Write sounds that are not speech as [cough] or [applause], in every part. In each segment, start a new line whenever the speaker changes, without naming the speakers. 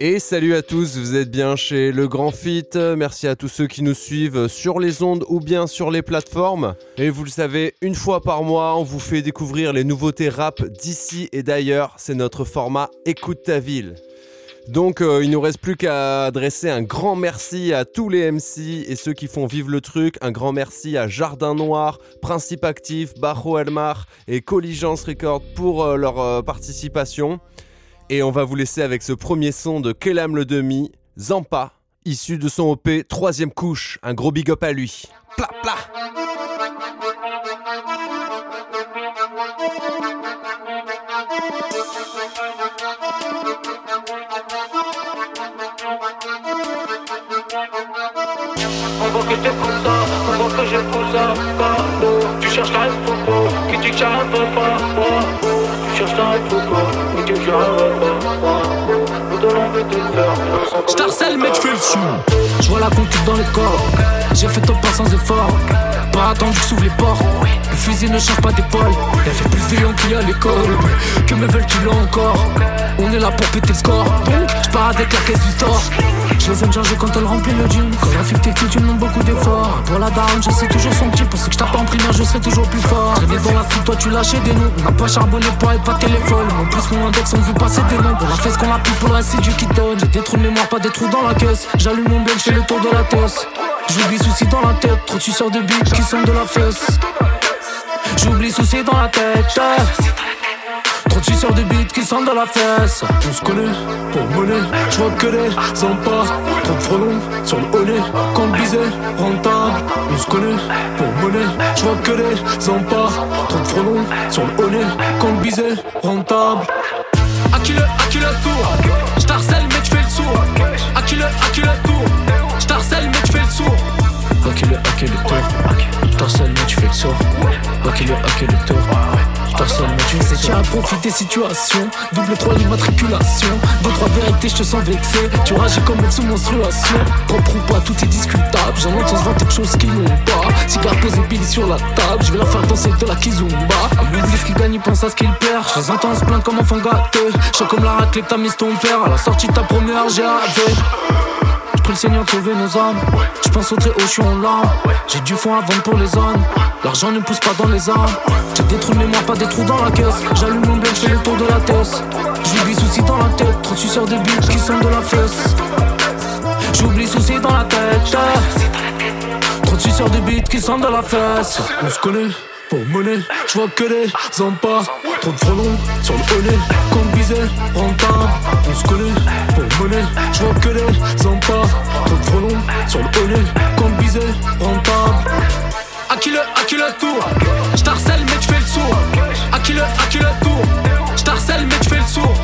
Et salut à tous, vous êtes bien chez Le Grand Fit. Merci à tous ceux qui nous suivent sur les ondes ou bien sur les plateformes. Et vous le savez, une fois par mois, on vous fait découvrir les nouveautés rap d'ici et d'ailleurs. C'est notre format Écoute ta ville. Donc euh, il nous reste plus qu'à adresser un grand merci à tous les MC et ceux qui font vivre le truc. Un grand merci à Jardin Noir, Principe Actif, Bajo Elmar et Colligence Record pour euh, leur euh, participation. Et on va vous laisser avec ce premier son de Kelam le Demi, Zampa, issu de son OP Troisième Couche. Un gros big up à lui. Pla pla
On voit que je te pousse ça, on voit que je pousse. Tu j'arrive pas. Tu cherches la pourquoi, qui dit que j'arrive pas, oh, oh. Nous donnons envie
Je t'harcèle mais tu fais le sou. Je vois la conquête dans les corps. J'ai fait top pas sans effort. Pas attendu que les portes. Le fusil ne change pas d'épaule. Fait plus violent qu'il y a à l'école. Que me veulent-ils encore. On est là pour péter le score. Donc je pars avec la caisse du store. Je les aime charger quand elle remplit le gym Quand la fille t'écrit tu demandes beaucoup d'efforts. Pour la daronne je sais toujours son petit Pour que je tape en primaire je serai toujours plus fort. Traîner dans la foule toi tu lâchais des noms. On n'a pas charbonné pour être pas téléphone. En plus mon index on veut passer des noms. Pour la fesse qu'on a pris pour le reste du qui J'ai des trous de mémoire pas des trous dans la caisse. J'allume mon blend fais le tour de la tête J'oublie soucis dans la tête Trop de suceurs de bite qui sont de la fesse. J'oublie soucis dans la tête. Trop de suceurs de bite qui sentent dans la fesse. On se connaît, pour monnaie, je vois que les sympas. Trop de frelons sur le hollet, quand le biset rentable. On se connaît, pour monnaie, je vois que les sympas. Trop de frelons sur le hollet, quand le biset rentable à qui le, à le tour. Je mais tu fais le sourd. À qui le, à le tour À qui le, à qui le tour. T'harcèle mais tu fais le À qui le, à qui le tour. T'harcèle mais tu fais le sourd Tu as profité situation. Double 3 l'immatriculation Deux trois vérités je te sens vexé. Tu rages comme une sous menstruation Propre ou pas tout est discutable. J'en entends vanter de choses qu'ils n'ont pas. Cigare posé Billy sur la table. Je vais leur faire danser de la kizumba Ils oublient ce qu'ils gagnent, ils pensent à ce qu'ils perdent Je les entends se plaindre comme enfants gâtés Je comme la raclée t'as mise ton père. À la sortie de ta première GAV je le Seigneur de sauver nos âmes. Je pense au très haut, je suis en larmes. J'ai du fond à vendre pour les zones. L'argent ne pousse pas dans les armes. J'ai des trous de mémoire, pas des trous dans la caisse. J'allume mon blend, je le tour de la tête. J'oublie soucis dans la tête. Trop de suceurs de bite qui sont de la fesse. J'oublie soucis dans la tête. Trop de suceurs de bite qui sont de la fesse. On se connaît. Pour monnaie, je vois que les zampas Trop de frelons sur le hollet Comme biset rentable On se connaît. Pour monnaie Je vois que les zampas Trop de frelons sur le hollet Comme biset rentable à qui le, à qui le tour. Je t'harcèle mais tu fais le sourd. À qui le, à qui le tour. Je t'harcèle mais tu fais le sourd.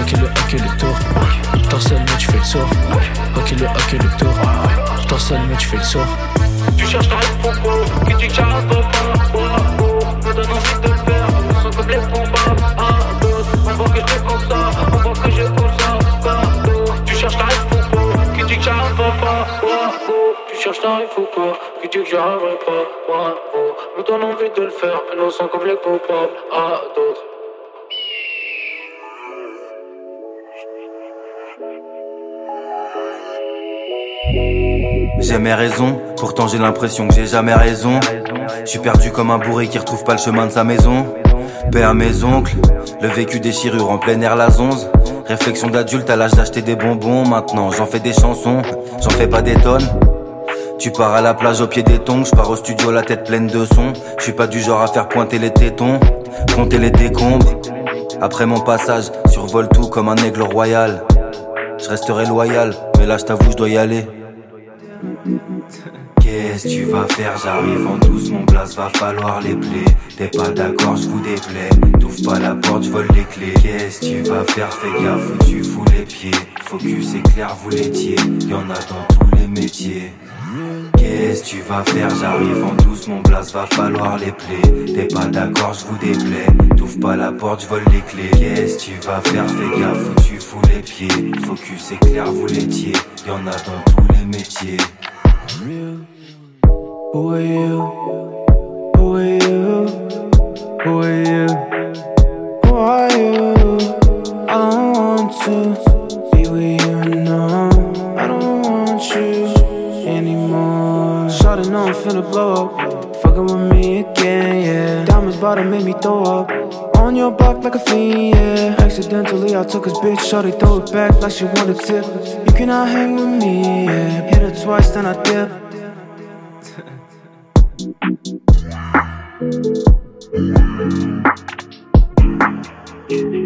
À qui le, à qui le tour. Je t'harcèle mais tu fais le sourd. À qui le, à qui le tour. Je t'harcèle mais tu fais le sourd.
Tu cherches la pourquoi, qui dit pas, envie de le faire, ah, d'autres.
J'ai mes raisons, pourtant j'ai l'impression que j'ai jamais raison. Je suis perdu comme un bourré qui retrouve pas le chemin de sa maison. Paix à mes oncles, le vécu déchirure en plein air la zonze. Réflexion d'adulte à l'âge d'acheter des bonbons. Maintenant j'en fais des chansons, j'en fais pas des tonnes. Tu pars à la plage au pied des tongs, je pars au studio la tête pleine de sons. Je suis pas du genre à faire pointer les tétons, compter les décombres. Après mon passage, survole tout comme un aigle royal. Je resterai loyal, mais là je t'avoue je dois y aller. Qu'est-ce que tu vas faire? J'arrive en douce, mon glace va falloir les plaies. T'es pas d'accord, je vous déplais. T'ouvres pas la porte, je vole les clés. Qu'est-ce que tu vas faire? Fais gaffe tu fous les pieds. Focus éclair, vous l'étiez. Y'en a dans tous les métiers. Qu'est-ce tu vas faire? J'arrive en douce, mon blast va falloir les plaies. T'es pas d'accord, je vous déplais. T'ouvres pas la porte, je vole les clés. Qu'est-ce tu vas faire? Fais gaffe où tu fous les pieds. Focus c'est clair, vous l'étiez. Y'en a dans tous les métiers.
Who are you? Who are you? Who are you? Who are you? I don't want to be with you, no. I don't want you Shawty know I'm finna blow up. Fucking with me again, yeah. Diamonds about to make me throw up. On your block like a fiend, yeah. Accidentally, I took his bitch. Shawty throw it back like she wanted tip. You cannot hang with me, yeah. Hit her twice, then I dip.
Vous [laughs]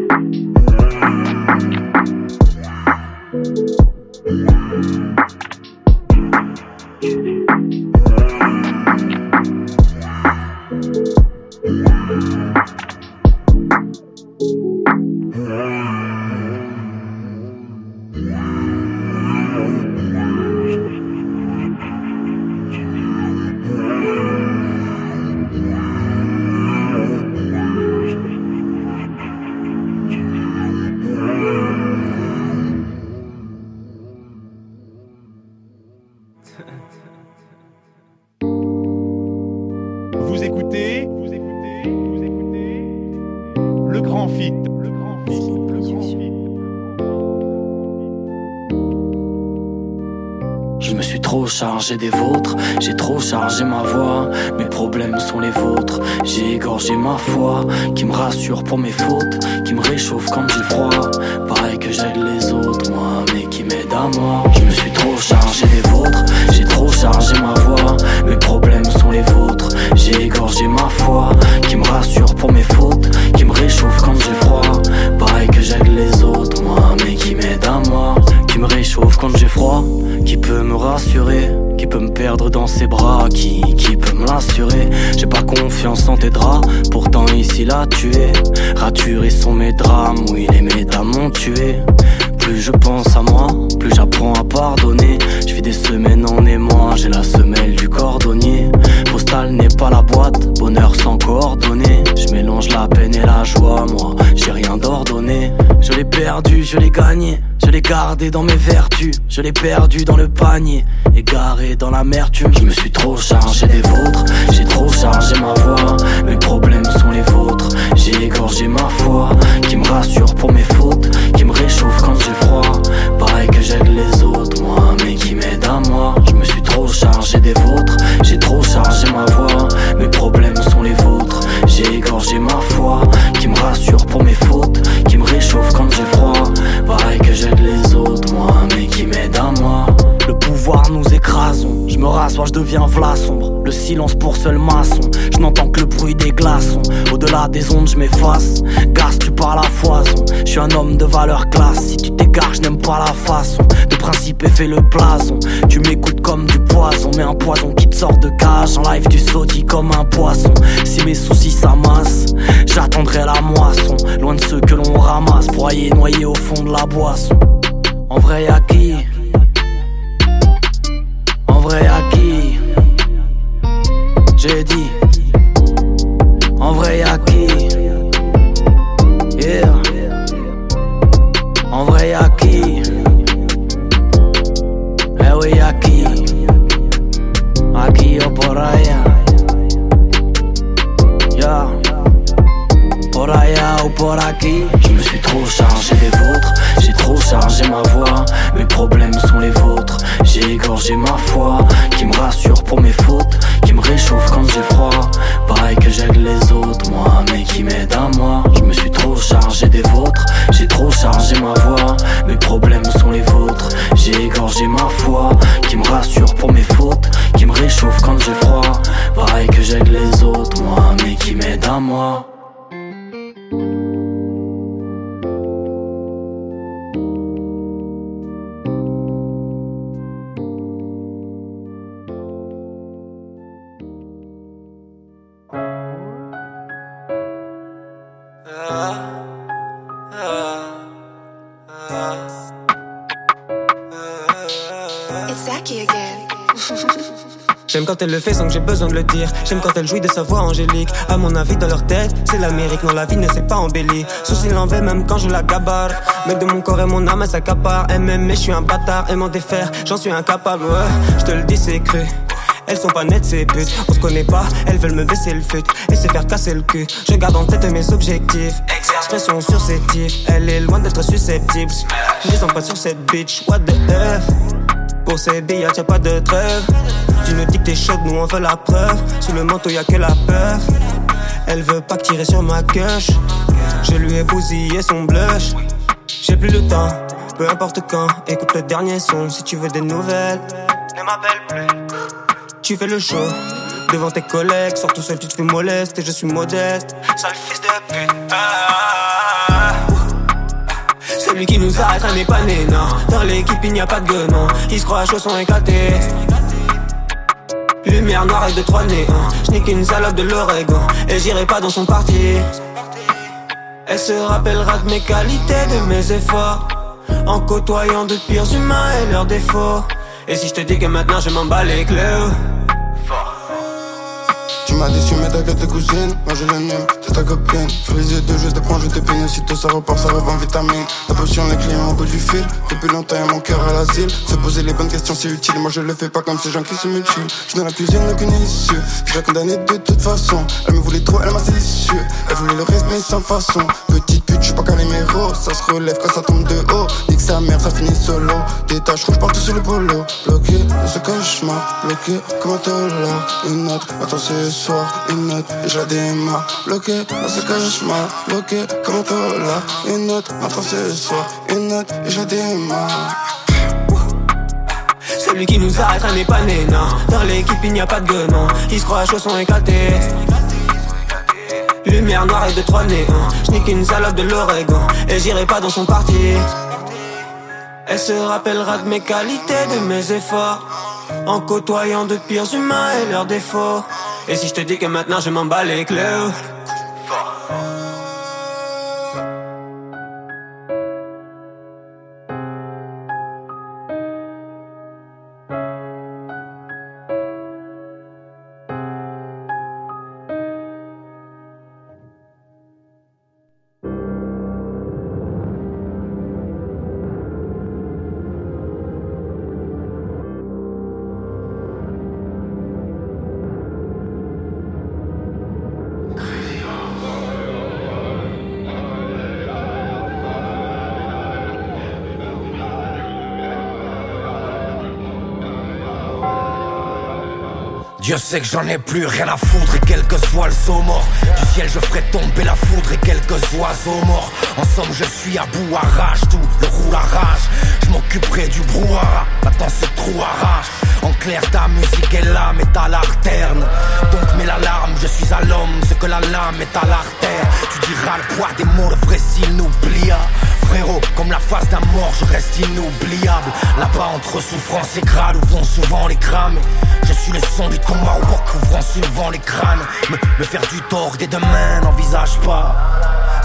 chargé des vôtres, j'ai trop chargé ma voix. Mes problèmes sont les vôtres, j'ai égorgé ma foi. Qui me rassure pour mes fautes, qui me réchauffe quand j'ai froid. Perdre dans ses bras, qui, qui peut me l'assurer. J'ai pas confiance en tes draps, pourtant ici là tu es. Raturés sont mes drames, oui les médames m'ont tué. Plus je pense à moi, plus j'apprends à pardonner. Je vis des semaines en émoi, j'ai la semelle du cordonnier. Postal n'est pas la boîte, bonheur sans coordonnées. Je mélange la peine et la joie, moi, j'ai rien d'ordonné. Je l'ai perdu, je l'ai gagné. L'ai gardé dans mes vertus, je l'ai perdu dans le panier, égaré dans l'amertume. Je me suis trop chargé des vôtres, j'ai trop chargé ma voix. Mes problèmes sont les vôtres, j'ai égorgé ma foi. Qui me rassure pour mes fautes, qui me réchauffe quand j'ai froid. Pareil que j'aide les autres, moi, mais qui m'aide à moi. Je me suis trop chargé des vôtres, j'ai trop chargé ma voix. Mes problèmes sont les vôtres, j'ai égorgé ma foi. Qui me rassure pour mes fautes, j'aide les autres, moi, mais qui m'aide à moi. Le pouvoir nous écrasons, je me rassois, je deviens vlas sombre. Le silence pour seul maçon, je n'entends que le bruit des glaçons. Au-delà des ondes, je m'efface. Gas, tu parles à foison. Je suis un homme de valeur classe. Si tu t'égares, je pas la façon. De principe et fais le blason. Tu m'écoutes comme du poison, mais un poison qui te sort de cage. En live, tu saudis comme un poisson. Si mes soucis s'amassent, j'attendrai la moisson. Loin de ceux que l'on ramasse, broyés, noyés au fond de la boisson. En vrai, y'a qui? J'ai dit. En vrai, y'a qui? Yeah. En vrai, y'a qui? Eh oui, y'a qui? Aquí o por allá. Yeah. Por allá ou por aquí. Je me suis trop chargé des vôtres, j'ai trop chargé ma voix. Mes problèmes sont les vôtres, j'ai égorgé ma foi. Qui me rassure pour mes fautes, réchauffe quand j'ai froid. Pareil que j'aide les autres, moi, mais qui m'aide à moi. Je me suis trop chargé des vôtres, j'ai trop chargé ma voix. Quand
elle le fait sans que j'ai besoin de le dire. J'aime quand elle jouit de sa voix angélique. À mon avis, dans leur tête, c'est l'Amérique. Non, la vie ne s'est pas embellie. Souci l'envers même quand je la gabarre. Mec de mon corps et mon âme, elle s'accapare. Elle m'aime, mais je suis un bâtard. Et m'en défaire, j'en suis incapable. Ouais, je te le dis, c'est cru. Elles sont pas nettes ces putes, on se connaît pas, elles veulent me baisser le fut et se faire casser le cul. Je garde en tête mes objectifs, exerce pression sur ses tifs. Elle est loin d'être susceptible, disons pas sur cette bitch, what the F? Pour billes, y'a pas de trêve. Tu nous dis que t'es chaude, nous on veut la preuve. Sous le manteau, y'a que la peur. Elle veut pas tirer sur ma queue. Je lui ai bousillé son blush. J'ai plus le temps, peu importe quand. Écoute le dernier son si tu veux des nouvelles. Ne m'appelle plus. Tu fais le show devant tes collègues. Sors tout seul, tu te fais moleste et je suis modeste. Sale fils de pute. Ah. Celui qui nous arrêtera n'est pas né, non. Dans l'équipe, il n'y a pas de guenon. Il se croit à chaussons éclatés. Lumière noire et de trois nez. Hein. Je n'ai qu'une salope de l'Oregon. Et j'irai pas dans son parti. Elle se rappellera de mes qualités, de mes efforts. En côtoyant de pires humains et leurs défauts. Et si je te dis que maintenant je m'en bats les clés
m'as déçu mais t'inquiète tes cousine Moi je l'aime, c'est ta copine. Fais les yeux deux, je te prends, je te peigne. Aussitôt ça repart, ça revend vitamine. La potion, les clients au bout du fil. Depuis longtemps y'a mon cœur à l'asile. Se poser les bonnes questions c'est utile. Moi je le fais pas comme ces gens qui se mutilent. Je dans la cuisine, aucune issue. Déjà condamné de toute façon. Elle me voulait trop, elle m'a déçu Elle voulait le reste mais sans façon. Petite pute, je suis pas caléméro Ça se relève quand ça tombe de haut. Dit que sa mère, ça finit solo. Des taches rouges partout sur le polo. Bloqué dans ce cauchemar Bloqué comme un là Une autre, attends ce soir Une note et je démarre. Bloqué dans ce cauchemar Bloqué comme un là Une autre, attends ce soir Une note et je la démarre.
Celui qui nous arrêtera n'est pas né, non. Dans l'équipe il n'y a pas de guenon Il se croit à chaussons éclatés Lumière noire et de trois. Je n'ai qu'une salope de l'Oregon Et j'irai pas dans son parti Elle se rappellera de mes qualités, de mes efforts. En côtoyant de pires humains et leurs défauts. Et si je te dis que maintenant je m'en bats les
Dieu sait que j'en ai plus rien à foutre et quel que soit le mort Du ciel je ferai tomber la foudre et quelques oiseaux morts. Ensemble je suis à bout à rage, tout le roule à rage. Je m'occuperai du brouhaha, maintenant ce trou arrache. En clair ta musique est là mais t'as l'arterne Donc mets l'alarme, je suis à l'homme, ce que la lame est à l'artère Tu diras le poids des mots, le vrai style n'oublia. Frérot, comme la face d'un mort, je reste inoubliable. Là-bas entre souffrance et grade où vont souvent les crames Je suis le son du combat au couvrant souvent les crânes. Me, me faire du tort dès demain, n'envisage pas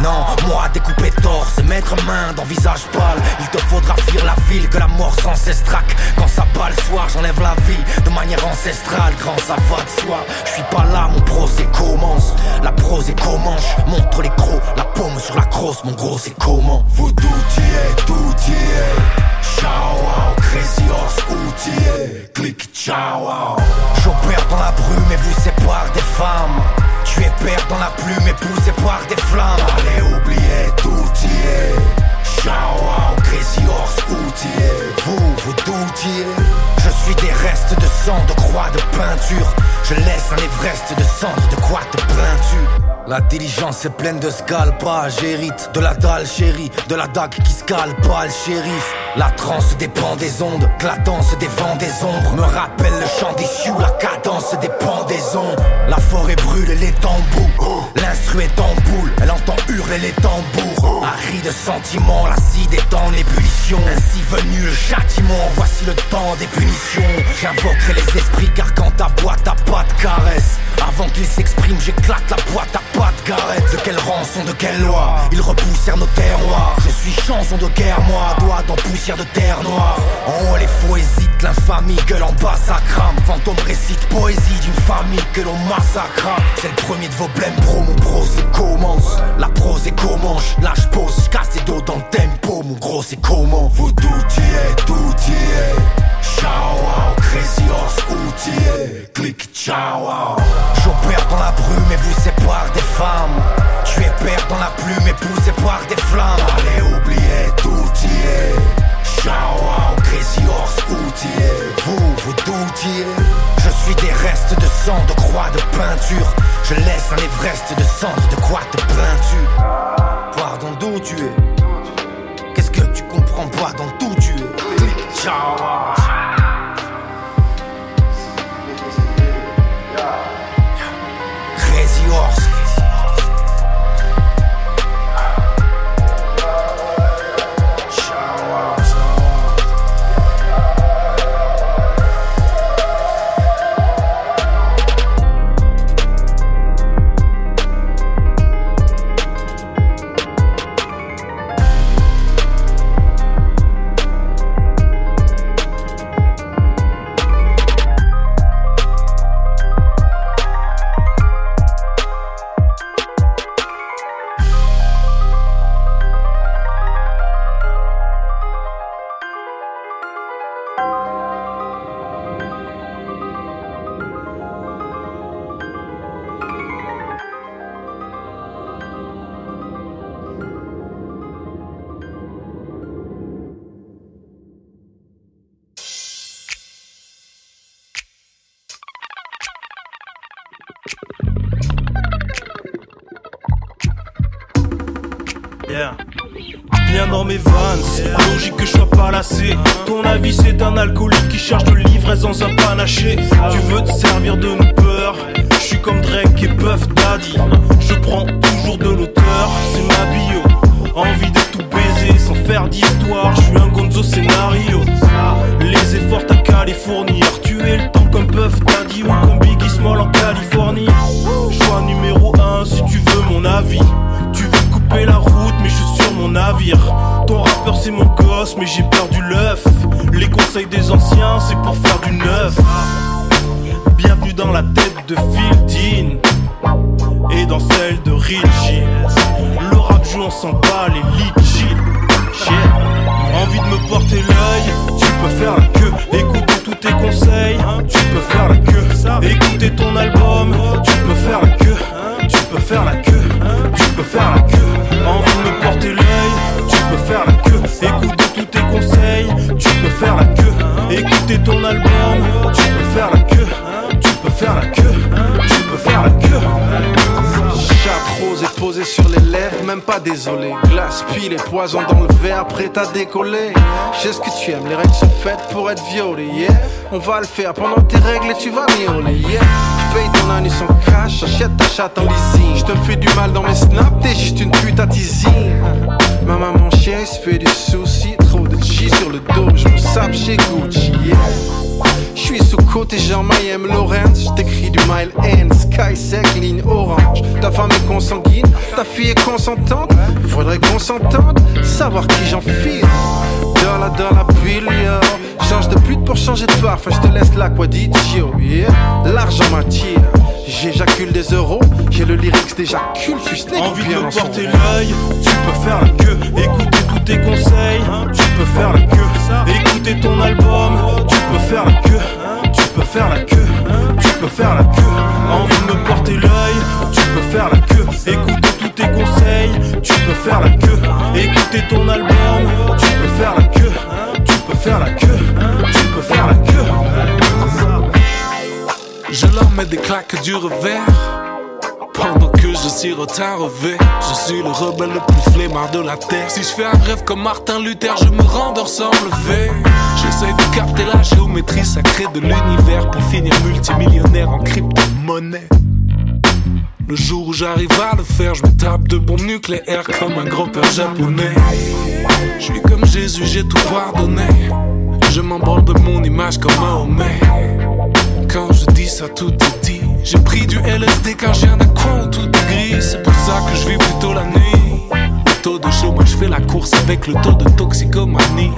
non, moi découper torse, mettre main dans visage pâle. Il te faudra fuir la ville que la mort sans cesse traque Quand ça bat le soir, j'enlève la vie de manière ancestrale. Grand ça va de soi, je suis pas là, mon procès commence. La prose est commence, montre les crocs, la paume sur la crosse, mon gros c'est comment? Vous tout y est, tout y est Ciao, wow, crazy horse, outillé Click, ciao, wow J'opère dans la brume et vous sépare des femmes tu es père dans la plume et poussé par des flammes. Allez oubliez tout y est Ciao, crazy horse, outillé Vous, vous doutiez Je suis des restes de sang, de croix, de peinture Je laisse un Everest de cendres, de quoi de peinture la diligence est pleine de scalpage, j'hérite de la dalle chérie, de la dague qui scalpe pas le shérif. La transe dépend des ondes, la danse des vents des ombres me rappelle le chant des sioux, la cadence des pendaisons. La forêt brûle les tambours, l'instru est en boule, elle entend hurler les tambours. Un de sentiments, l'acide est en ébullition. Ainsi venu le châtiment, voici le temps des punitions. J'invoquerai les esprits car quand ta boîte a pas de caresse, avant qu'ils s'expriment, j'éclate la boîte à pas de garette. De quel rang chanson de quelle loi Ils repoussèrent nos terroirs? Je suis chanson de guerre moi Doigt dans poussière de terre noire En haut les faux hésitent L'infamie gueule en bas ça crame Fantôme récite poésie d'une famille que l'on massacre C'est le premier de vos blèmes pro Mon prose commence La prose est commence Là je pose casse les dos dans tempo Mon gros c'est comment Vous tout y est, tout y est Ciao, wow, crazy horse outillé Click, ciao, wow. J'opère dans la brume et vous sépare des femmes. Tu es père dans la plume et poussé par des flammes. Allez oubliez tout y est Ciao, wow, crazy horse outillé Vous, vous doutiez. Je suis des restes de sang, de croix, de peinture. Je laisse un Everest de cendres, de quoi de peinture? Pardon d'où tu es? Pas dans tout ciao,
Bien dans mes vannes, logique que je sois pas lassé. Ton avis, c'est un alcoolique qui cherche de l'ivresse dans un panaché. Tu veux te servir de nos peurs. Je suis comme Drake et Puff Daddy. Je prends toujours de l'auteur, c'est ma bio. Envie de tout baiser sans faire d'histoire. Je suis un gonzo scénario. Les efforts t'as qu'à les fournir. Le temps comme Puff Daddy ou comme Biggie Small en Californie. Choix numéro 1 si tu veux mon avis. Ton rappeur c'est mon gosse, mais j'ai peur du l'œuf. Les conseils des anciens, c'est pour faire du neuf. Bienvenue dans la tête de Phil Dean et dans celle de Richie. Le rap joue, on s'en bat les litchis. Envie de me porter l'œil, tu peux faire la queue. Écouter tous tes conseils, tu peux faire la queue. Écouter ton album, tu peux faire la queue. Tu peux faire la queue, tu peux faire la queue. Envie de me porter l'œil, Écouter tous tes conseils, tu peux faire la queue. Écouter ton album, tu peux faire la queue. Tu peux faire la queue, tu peux faire la queue.
Chatte rose est posée sur les lèvres, même pas désolé. Glace, puis les poisons dans le verre, prêt à décoller. Je sais ce que tu aimes, les règles sont faites pour être violées, yeah. On va le faire pendant tes règles et tu vas miauler, yeah. Paye ton année sans cash, achète ta chatte en leasing. Je te fais du mal dans mes snaps, t'es juste une pute à teasing. Ma maman chien se fait des soucis, trop de G sur le dos, je me sape chez Gucci, yeah. Je suis sous côté Jean Mayhem Lawrence, je t'écris du mile N, sky sec, ligne orange. Ta femme est consanguine, ta fille est consentante. Faudrait qu'on savoir qui j'en file. Dollar, dollar, bill, yo. Change de pute pour changer de parfum, je te laisse l'aquaditio, yeah. L'argent m'attire, j'éjacule des euros, j'ai le lyrics je suis snake
Envie de
en
porter l'œil, tu peux faire la queue. Écouter tous tes conseils, tu peux faire la queue. Écouter ton album, tu peux faire la queue. Tu peux faire la queue, tu peux faire la queue. Envie de me porter l'œil, tu peux faire la queue. Écouter tous tes conseils, tu peux faire la queue. Écouter ton album, tu peux faire la queue. Tu peux faire la queue, tu peux faire la queue.
Je leur mets des claques du revers. Pendant que je sirote un revers, je suis le rebelle le plus flemmard de la terre. Si je fais un rêve comme Martin Luther, je me rendors sans me lever. J'essaye de capter la géométrie sacrée de l'univers pour finir multimillionnaire en crypto-monnaie. Le jour où j'arrive à le faire, je me tape de bombes nucléaires comme un grand père japonais. Je suis comme Jésus, j'ai tout pardonné. Je m'embranle de mon image comme Mahomet. Quand je dis ça, tout est dit. J'ai pris du LSD car j'ai un où tout est gris. C'est pour ça que je vis plutôt la nuit. Le taux de chômage fait la course avec le taux de toxicomanie.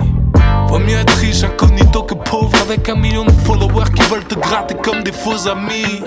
Vaut mieux être riche incognito que pauvre avec un million de followers qui veulent te gratter comme des faux amis.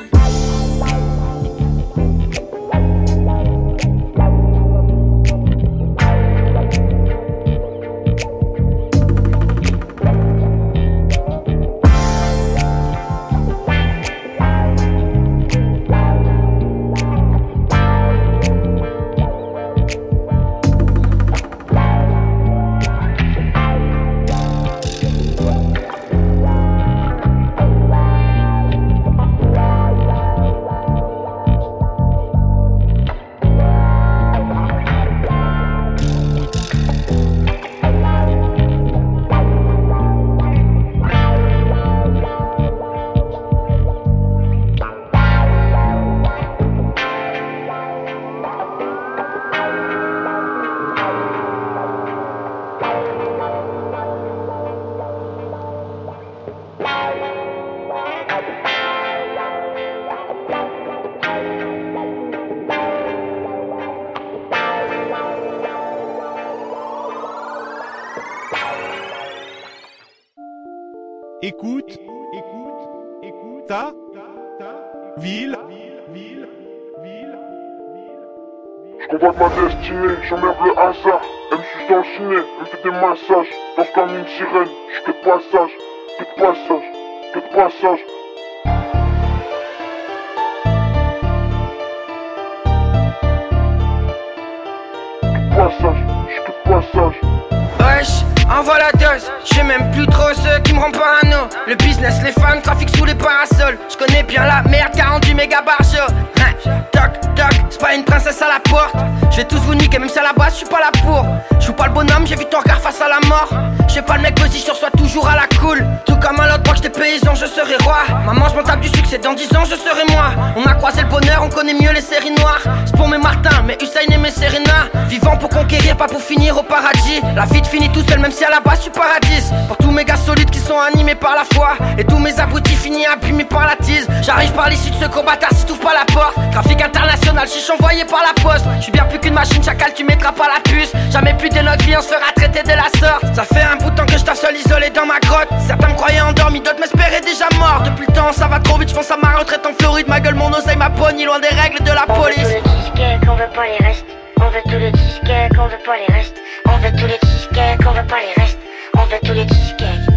Ma destinée, j'emmerde le hasard. Elle me suce dans le ciné, elle me fait des massages. Danse comme une sirène, je que de passage, que de passage, que de passage. Passage, je de passage.
Wesh, envoie la dose. J'sais même plus trop ceux qui me rendent parano. Le business, les fans, trafic sous les parasols. J'connais bien la merde, 48 méga barjo. Hein, toc, toc, c'est pas une princesse à la porte. J'vais tous vous niquer, même si à la base, j'suis pas là pour. J'suis pas le bonhomme, j'ai vu ton regard face à la mort. J'sais pas le mec position, soit toujours à la cool. Tout comme à l'autre, moi j'étais paysan, je serai roi. Maman, je m'en tape du succès, dans 10 ans, je serai moi. On a croisé le bonheur, on connaît mieux les séries noires. C'est pour mes Martins, mes Hussein et mes Serena. Vivant pour conquérir, pas pour finir au paradis. La vie te finit tout seul, même si à la base, tu paradis. Pour tous mes gars solides qui sont animés par la foi. Et tous mes abrutis finis abîmés par la tise. J'arrive par l'issue de ce combattant si t'ouvres pas la porte. Trafic international, chiche envoyé par la poste. J'suis bien plus qu'une machine, chacal, tu mettras pas la puce. Jamais plus de notre vie, on se fera traiter de la sorte. Ça fait un bout de temps que je taffe seul isolé dans ma grotte. Certains me croyaient endormi, d'autres m'espéraient déjà mort. Depuis le temps, ça va trop vite, j'pense à ma retraite en Floride. Ma gueule, mon oseille, ma pognie, loin des règles de la police.
cheesecake, on veut pas les restes. On veut tous les cheesecake, on veut pas les restes. On veut tous les cheesecake, on veut pas les restes. On veut tous les cheesecake.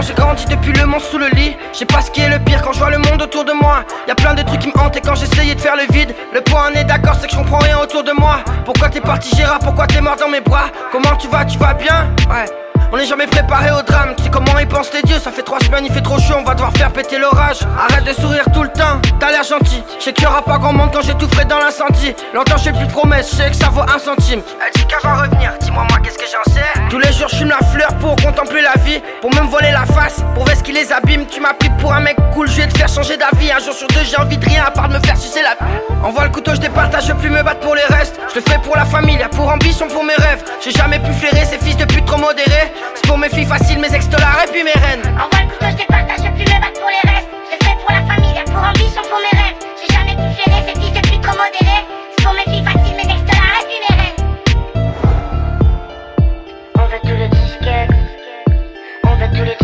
Maman, j'ai grandi depuis le monstre sous le lit. Je sais pas ce qui est le pire quand je vois le monde autour de moi. Y a plein de trucs qui me hantent et quand j'essayais de faire le vide. Le point est d'accord, c'est que je comprends rien autour de moi. Pourquoi t'es parti, Gérard? Pourquoi t'es mort dans mes bras? Comment tu vas? Tu vas bien? Ouais. On n'est jamais préparé au drame, tu sais comment ils pensent les dieux. Ça fait trois semaines, il fait trop chaud, on va devoir faire péter l'orage. Arrête de sourire tout le temps, t'as l'air gentil. Je sais qu'il y aura pas grand monde quand j'ai tout frais dans l'incendie. Longtemps je fais plus de promesses, je sais que ça vaut un centime. Elle dit qu'elle va revenir, dis-moi moi qu'est-ce que j'en sais? Tous les jours je fume la fleur pour contempler la vie. Pour me voler la face, pour voir ce qui les abîme. Tu m'as pour un mec cool, je vais te faire changer d'avis. Un jour sur deux j'ai envie de rien à part de me faire sucer la Envoie le couteau, je départage, je plus me battre pour les restes. Je le fais pour la famille, pour ambition, pour mes rêves. J'ai jamais pu flairer. Ces fils de pute trop modérés C'est pour mes filles faciles, mes ex-dollars et puis mes reines
Envoie le couteau, je départage, je plus me battre pour les restes. Je le fais pour la famille, y'a pour ambition, pour mes rêves. J'ai jamais pu flairer ces fils de pute trop modérés. C'est pour mes filles faciles, mes ex-dollars et puis mes reines. On veut tous les cheesecake. On veut tous les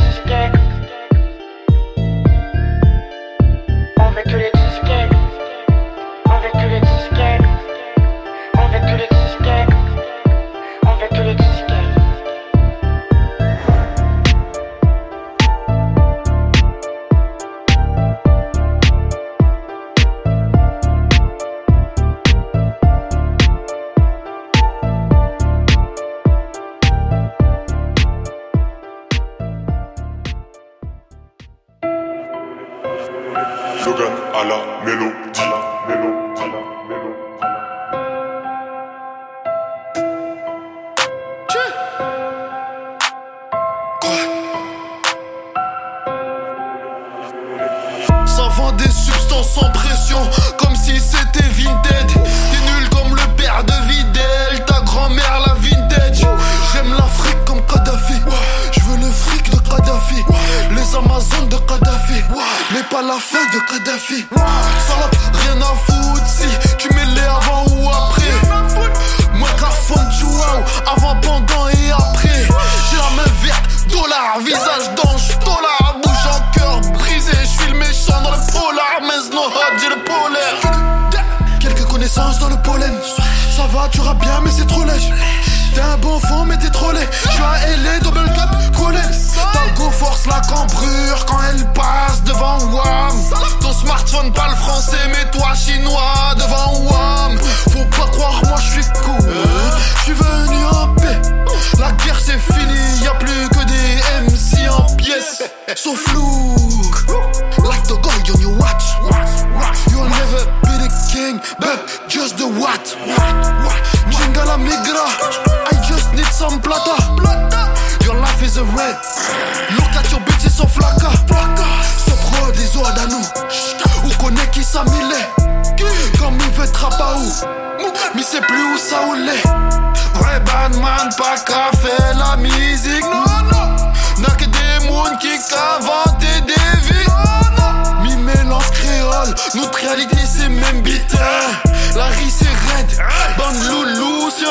Logan à la mélodie.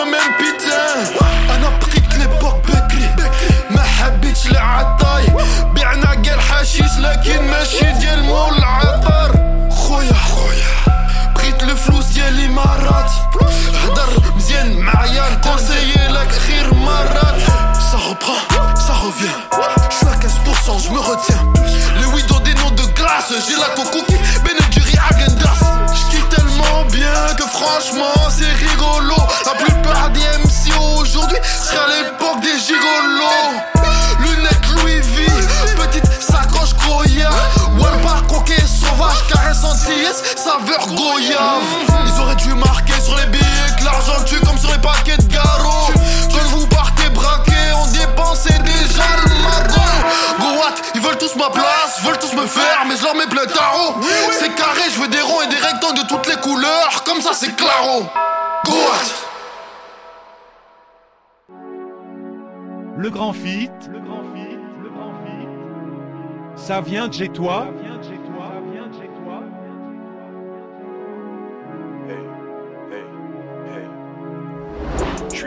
même putain. أنا بقيت l'époque بكري ما حبيتش العطاي بعنا قال حشيش لكن ماشي ديال مول العطار خويا خويا بقيت الفلوس ديال الامارات هدر مزيان معايا نكونسيي لك خير مرات Ça reprend, ça revient Je suis à 15%, je me retiens Les widows des noms de glace J'ai la coco qui Benedjuri Agendas J'kiffe tellement bien que franchement c'est rigolo Saveur Ils auraient dû marquer sur les billets Que l'argent tue comme sur les paquets de garrot Quand vous partez braquer On dépense déjà le magot Go what? Ils veulent tous ma place Veulent tous me faire Mais je leur mets plein tarot C'est carré je veux des ronds et des rectangles de toutes les couleurs. Comme ça c'est claro. Go what?
Le grand fit, le grand fit, le grand fit. Ça vient de chez toi.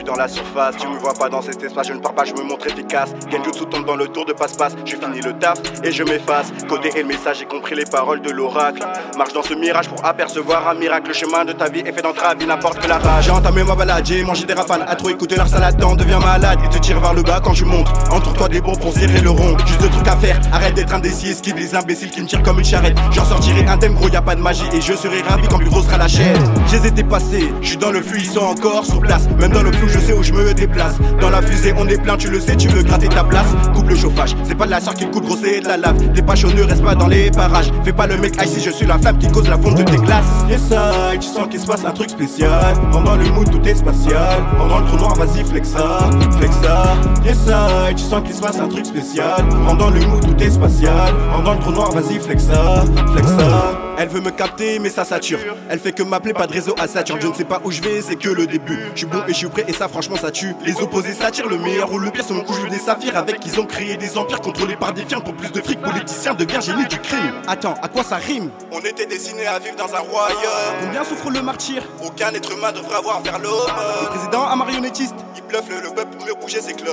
Dans la surface, tu me vois pas dans cet espace, je ne pars pas, je me montre efficace. Genjutsu tombe dans le tour de passe-passe, je finis le taf et je m'efface. Côté et le message, j'ai compris les paroles de l'oracle. Marche dans ce mirage pour apercevoir un miracle. Le chemin de ta vie est fait d'entraves, il n'importe que la rage. J'ai entamé ma balade, j'ai mangé des rafales, à trop écouter leur salade, t'en deviens malade et te tire vers le bas quand tu montes. Entoure-toi des bons pour serrer le rond, juste deux trucs à faire. Arrête d'être indécis, esquive les imbéciles qui me tirent comme une charrette. J'en sortirai indemne, gros, y a pas de magie et je serai ravi quand plus gros sera la chaîne. J'ai été passé, je suis dans le flux, ils sont encore sur place. Même dans le flou, je sais où je me déplace. Dans la fusée, on est plein, tu le sais, tu veux gratter ta place. Coupe le chauffage, c'est pas de la sœur qui coupe, gros, c'est de la lave. T'es pas chaud, ne reste pas dans les parages. Fais pas le mec ici, je suis la flamme qui cause la fonte de tes glaces. Yes, I, tu sens qu'il se passe un truc spécial. Pendant le mood, tout est spatial. Pendant le trou noir, vas-y, flexa, flexa. Yes, I, tu sens qu'il se passe un truc spécial. Pendant le mood, tout est spatial. Pendant le trou noir, vas-y, flexa, flexa. Elle veut me capter, mais ça sature. Elle fait que m'appeler, pas de réseau à Saturne. Je ne sais pas où je vais, c'est que le début. Je suis bon et je suis prêt, et ça, franchement, ça tue. Les opposés s'attirent, le meilleur ou le pire, mon cou, je des saphirs. Avec ils ont créé des empires contrôlés par des firmes. Pour plus de fric, politiciens devient génie du crime. Attends, à quoi ça rime? On était destinés à vivre dans un royaume. Combien souffre le martyr? Aucun être humain devrait avoir vers l'homme. Le président, un marionnettiste. Le, le peuple pour mieux bouger ses clones.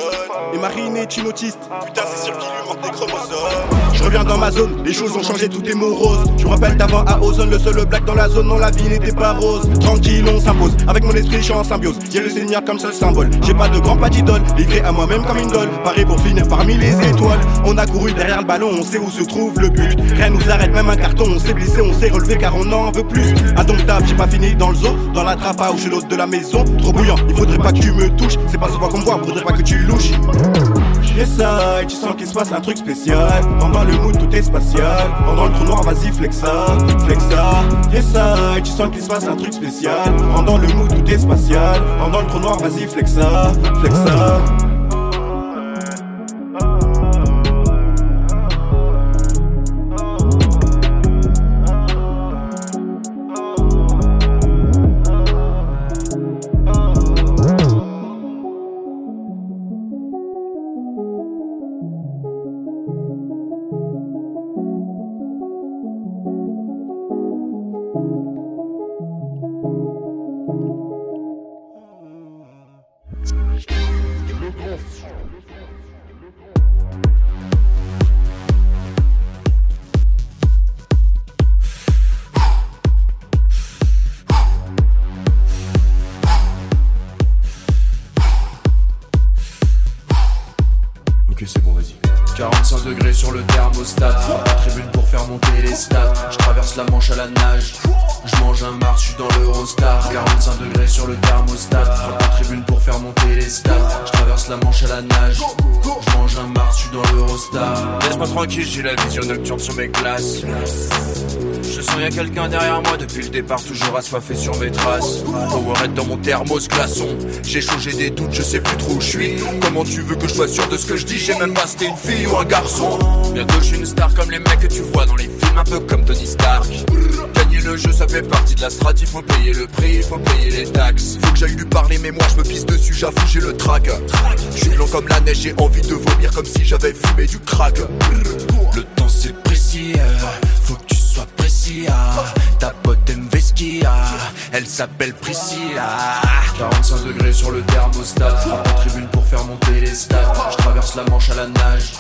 Et Marine est une autiste. Putain, c'est sûr qu'il lui manque des chromosomes. Je reviens dans ma zone, les choses ont changé, tout est morose. Je me rappelle d'avant à Ozone, le seul black dans la zone, non la vie n'était pas rose. Tranquille, on s'impose, avec mon esprit je suis en symbiose. J'ai le Seigneur comme seul symbole. J'ai pas de grand pas d'idole, livré à moi-même comme une dolle. Paré pour finir parmi les étoiles. On a couru derrière le ballon, on sait où se trouve le but. Rien nous arrête, même un carton, on s'est blessé, on s'est relevé car on en veut plus. Indomptable, j'ai pas fini dans le zoo, dans la trappe où je suis l'hôte de la maison. Trop bouillant, il faudrait pas que tu me touches. C'est pas souvent qu'on voit, faudrait pas que tu louches. I, tu sens qu'il se passe un truc spécial. Pendant le mood, tout est spatial. Pendant le trou noir, vas-y, flexa, flexa. Yes, I, tu sens qu'il se passe un truc spécial. Pendant le mood, tout est spatial. Pendant le trou noir, vas-y, flexa, flexa.
Traverse la manche à la nage. Je mange un Mars, je suis dans l'Eurostar. 45 degrés sur le thermostat. Frappe en tribune pour faire monter les stats. Je traverse la manche à la nage. Je mange un Mars, je suis dans l'Eurostar.
Laisse-moi tranquille, j'ai la vision nocturne sur mes glaces. Je sens y'a quelqu'un derrière moi depuis le départ, toujours assoiffé sur mes traces. Powerhead dans mon thermos glaçon. J'ai j'ai des doutes, je sais plus trop où je suis. Comment tu veux que je sois sûr de ce que je dis? J'ai même pas c'était une fille ou un garçon. Bientôt je suis une star comme les mecs que tu vois dans les un peu comme Tony Stark. Gagner le jeu, ça fait partie de la strat. Il faut payer le prix, faut payer les taxes. Faut que j'aille lui parler, mais moi je me pisse dessus, j'avoue, j'ai le trac. Je suis long comme la neige, j'ai envie de vomir comme si j'avais fumé du crack.
Le temps c'est précis, faut que tu sois précis. Ta pote aime elle s'appelle Priscilla. 45 degrés sur le thermostat. Frappe en tribune pour faire monter les stats. Je traverse la manche à la nage.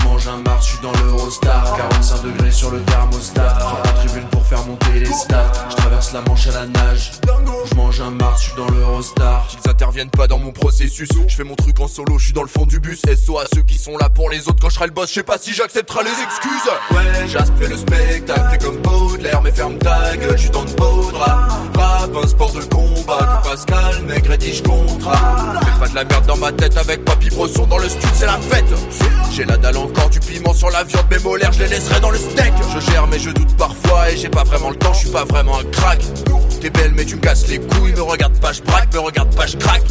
Je mange un Mars, je suis dans l'Eurostar. 45 degrés sur le thermostat. Frappe en tribune pour faire monter les stats. Je traverse la manche à la nage. Je mange un Mars, je suis dans l'Eurostar.
Ils interviennent pas dans mon processus. Je fais mon truc en solo, je suis dans le fond du bus. SO à ceux qui sont là pour les autres quand je serai le boss. Je sais pas si j'accepterai les excuses. Ouais, Jasp fait le spectacle, t'es comme Baudelaire, mais ferme ta gueule, je suis dans le beau drap. Rap, un sport de combat. Que Pascal, mec, rédige contrat. Fais pas de la merde dans ma tête avec Papy Brosson dans le studio, c'est la fête. J'ai la encore du piment sur la viande, mes molaires, je les laisserai dans le steak. Je gère, mais je doute parfois et j'ai pas vraiment le temps, je suis pas vraiment un crack. T'es belle, mais tu me casses les couilles, me regarde pas, je braque, me regarde pas, je craque.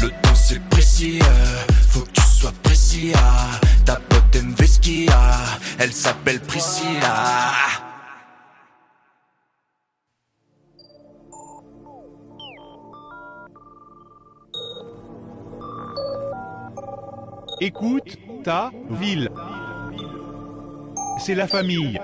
Le temps c'est précis, euh, faut que tu sois précis. ah. Ta pote aime Veskia, elle s'appelle Priscilla.
Écoute C'est la famille.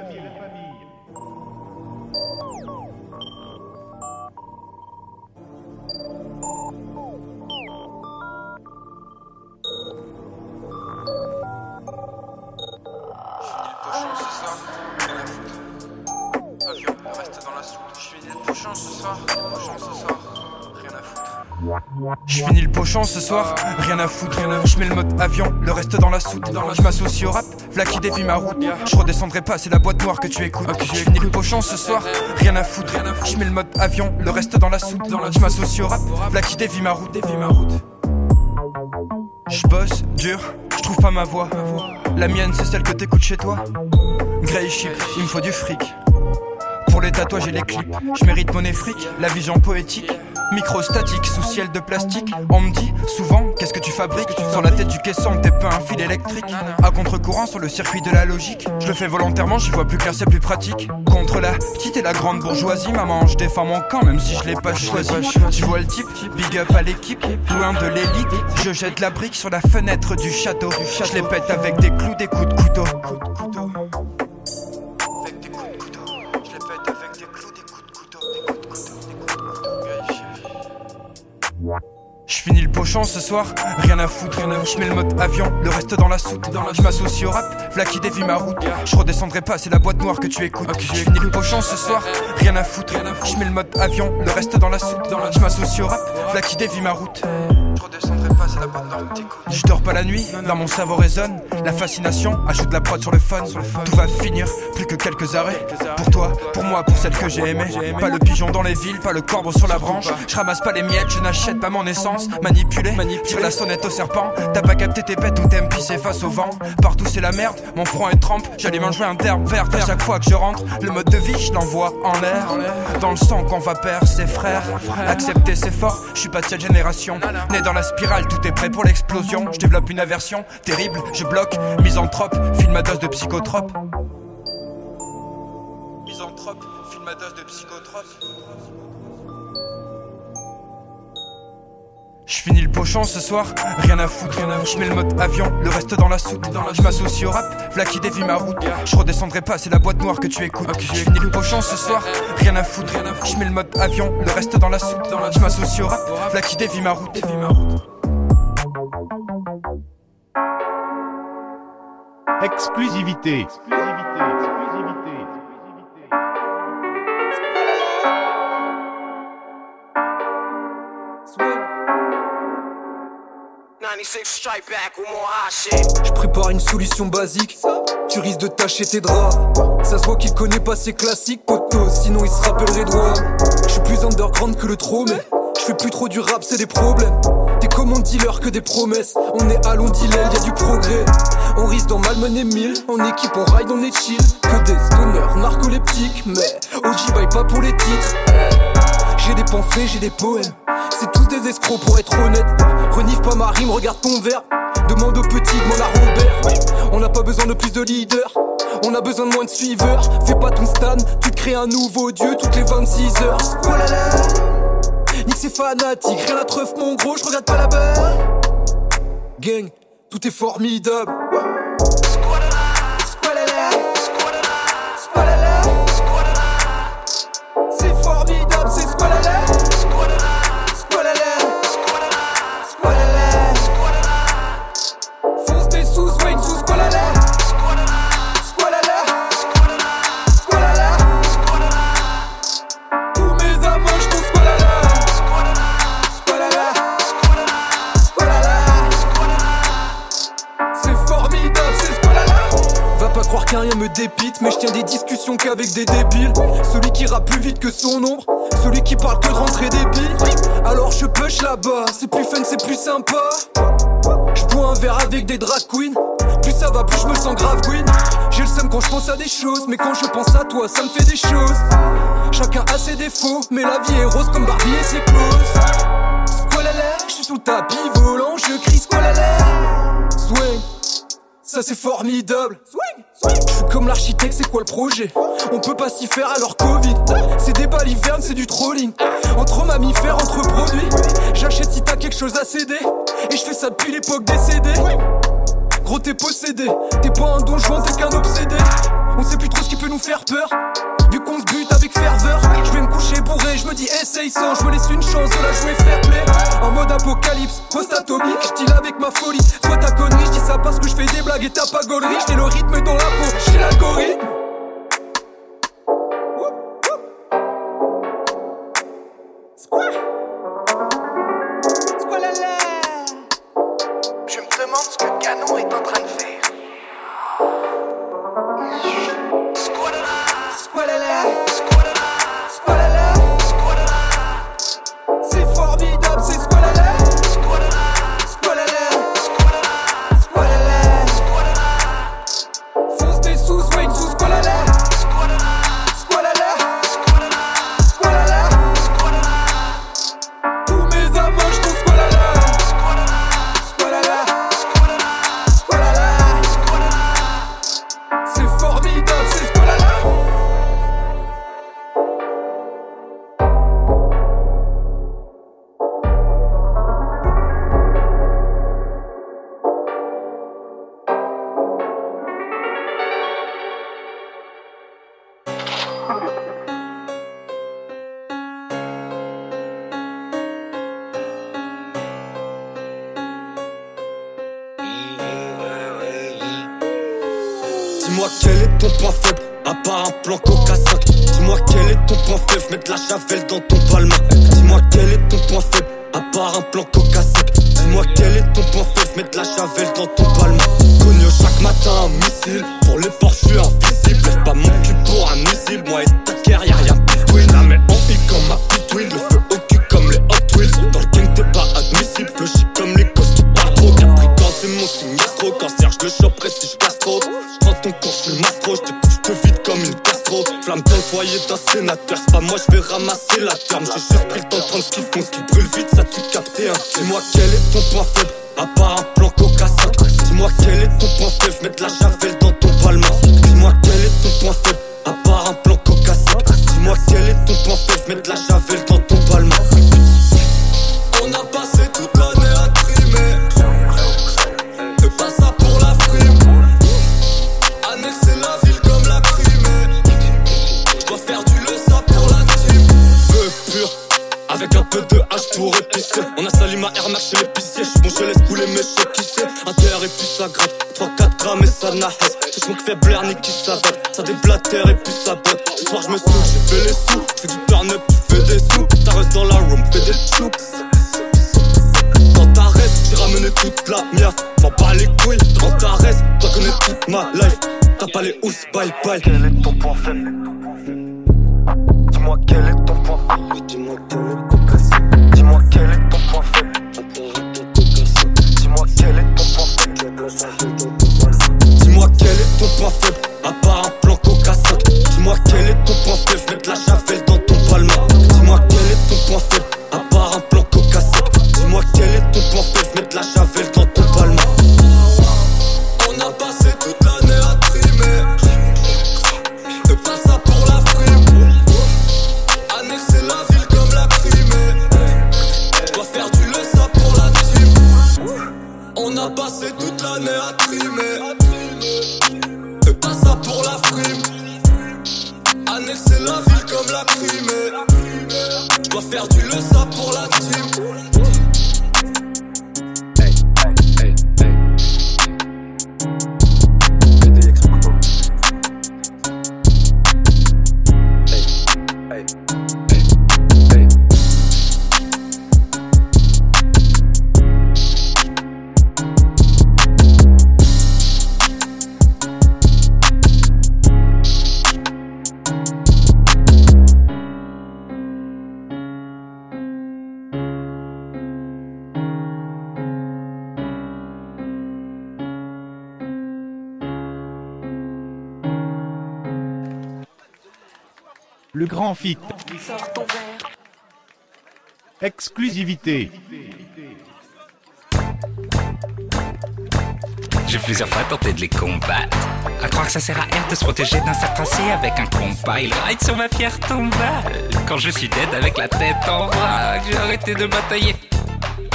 Je finis le pochon ce soir, rien à foutre.
Je mets le mode avion, le reste dans la soute. Je m'associe au rap, v'là qui dévie ma route. Je redescendrai pas, c'est la boîte noire que tu écoutes. Je finis le pochon ce soir, rien à foutre. Je mets le mode avion, le reste dans la soute. Je m'associe au rap, v'là qui dévie ma route. Je bosse dur, je trouve pas ma voix. La mienne, c'est celle que t'écoutes chez toi. Grey chip, il me faut du fric. Pour les tatouages et les clips, je mérite mon fric, la vision poétique. Micro statique sous ciel de plastique. On me dit souvent, qu'est-ce que tu fabriques Sur la tête du caisson, t'es pas un fil électrique. À contre-courant sur le circuit de la logique. Je le fais volontairement, j'y vois plus clair, c'est plus pratique. Contre la petite et la grande bourgeoisie, maman, je défends mon camp, même si je l'ai pas choisi. Tu vois le type, big up à l'équipe, loin de l'élite. Je jette la brique sur la fenêtre du château. Je les pète avec des clous, des coups de couteau.
Je
finis le pochon ce soir, rien à foutre. Je mets le mode avion, le reste dans la soute. Je m'associe au rap, v'là qui dévie ma route. Je redescendrai pas, c'est la boîte noire que tu écoutes. Je finis le pochon ce soir, rien à foutre. Je mets le mode avion, le reste dans la soute. Je m'associe au rap, v'là qui dévie ma route.
Je redescendrai pas, c'est la t'écoutes.
Je dors pas la nuit, dans mon cerveau résonne. La fascination ajoute la prod sur le fun. Tout va finir, plus que quelques arrêts. Pour toi, pour moi, pour celle que j'ai aimée. Pas le pigeon dans les villes, pas le corbeau sur la branche. Je ramasse pas les miettes, je n'achète pas mon essence. Manipulé, tire la sonnette au serpent. T'as pas capté tes pètes ou t'aimes pisser face au vent. Partout c'est la merde, mon front est trempe. J'allais manger un terme vert à chaque fois que je rentre. Le mode de vie, je l'envoie en l'air. Dans le sang qu'on va perdre ses frères. Accepter c'est fort, je suis pas de cette génération. Né dans la spirale, tout est prêt pour l'explosion. Je développe une aversion terrible, je bloque. Misanthrope, file ma dose de psychotrope.
Misanthrope, file ma dose de psychotrope.
Je finis le pochon ce soir, rien à foutre. Je mets le mode avion, le reste dans la soute. Je m'associe au rap, v'là qui dévie ma route. Je redescendrai pas, c'est la boîte noire que tu écoutes. Je finis le pochon ce soir, rien à foutre. Je mets le mode avion, le reste dans la soute. Je m'associe au rap, v'là qui dévie ma route.
Exclusivité.
96 strike back with more hot shit.
Je prépare une solution basique. Tu risques de tâcher tes draps. Ça se voit qu'il connaît pas ses classiques, poteau. Sinon il se rappellerait droit. Je suis plus underground que le trop, mais je fais plus trop du rap, c'est des problèmes. T'es comme un dealer que des promesses. On est à long delay, y a du progrès. D'en malmener mille. En équipe, on ride, on est chill. Que des stoners narcoleptiques, mais OG baille pas pour les titres. J'ai des pamphlets, j'ai des poèmes. C'est tous des escrocs pour être honnête. Renifle pas ma rime, regarde ton verre. Demande aux petits, demande à Robert. On n'a pas besoin de plus de leaders. On a besoin de moins de suiveurs. Fais pas ton stan, tu crées un nouveau dieu toutes les 26 heures. Oh là là. Nick c'est fanatique, rien à treuf mon gros, je regarde pas la barre. Gang, tout est formidable. Me dépite, mais je tiens des discussions qu'avec des débiles. Celui qui rappe plus vite que son ombre, celui qui parle que de rentrer des billes. Alors je push là-bas, c'est plus fun, c'est plus sympa. Je bois un verre avec des drag queens. Plus ça va, plus je me sens grave queen. J'ai le seum quand je pense à des choses, mais quand je pense à toi, ça me fait des choses. Chacun a ses défauts, mais la vie est rose comme Barbie et ses clauses. Squalala, je suis sous le tapis volant, je crie squalala. Swing. Ça c'est formidable. Je suis comme l'architecte, c'est quoi le projet? On peut pas s'y faire alors Covid. C'est des balivernes, c'est du trolling. Entre mammifères, entre produits. J'achète si t'as quelque chose à céder. Et je fais ça depuis l'époque des CD. Gros t'es possédé, t'es pas un donjon, t'es qu'un obsédé. On sait plus trop ce qui peut nous faire peur. Vu qu'on se bute avec ferveur, je vais me coucher bourré, je me dis essaye sans, je me laisse une chance de la jouer fair play. En mode apocalypse, post-atomique, je avec ma folie. Que je fais des
cancer je le choperai si je casse trop Prends ton corps, je le je te couche, je te vide comme une gastro Flamme dans le foyer d'un sénateur, c'est pas moi je vais ramasser la terme. J'ai juste pris le temps de prendre ce qu'ils font, ce qui brûle vite, ça tu capté un. Dis-moi quel est ton point faible, à part un plan coca 5 Dis-moi quel est ton point faible, je mets de la javel dans ton palma Dis-moi quel est ton point faible, à part un plan coca 5 Dis-moi quel est ton point faible, je mets de la javel dans ton palma pour épicer On a sali ma Air Max chez l'épicier. J'suis bon je laisse couler mes chèques qui sait. Inter et puis ça gratte. 3-4 grammes et ça nahesse C'est je fait Blair qui s'avale Ça déblatère et puis ça botte. Ce soir je me saoule, j'ai fait les sous. Fais du turn up, tu fais des sous. Ta reste dans la room, fais des choups Dans ta reste, t'iras ramener toute la miaf. M'en bats les couilles, en caresse, toi connais toute ma life. T'as pas les housses, bye bye.
Quel est ton point faible? Dis-moi quel est ton point faible?
Dis-moi quel est ton casse.
Dis-moi quel est ton point faible? Dis-moi quel est ton point faible
Dis-moi quel est ton point faible, à part un plan coca-sac. Dis-moi quel est ton point faible, je mets de la Dois faire du le ça pour la team. Le
grand fit. Exclusivité.
J'ai plusieurs fois tenté de les combattre. À croire que ça sert à rien de se protéger d'un cerf tracé avec un compas. Il ride sur ma pierre tombale. Quand je suis dead avec la tête en vrac, j'ai arrêté de batailler.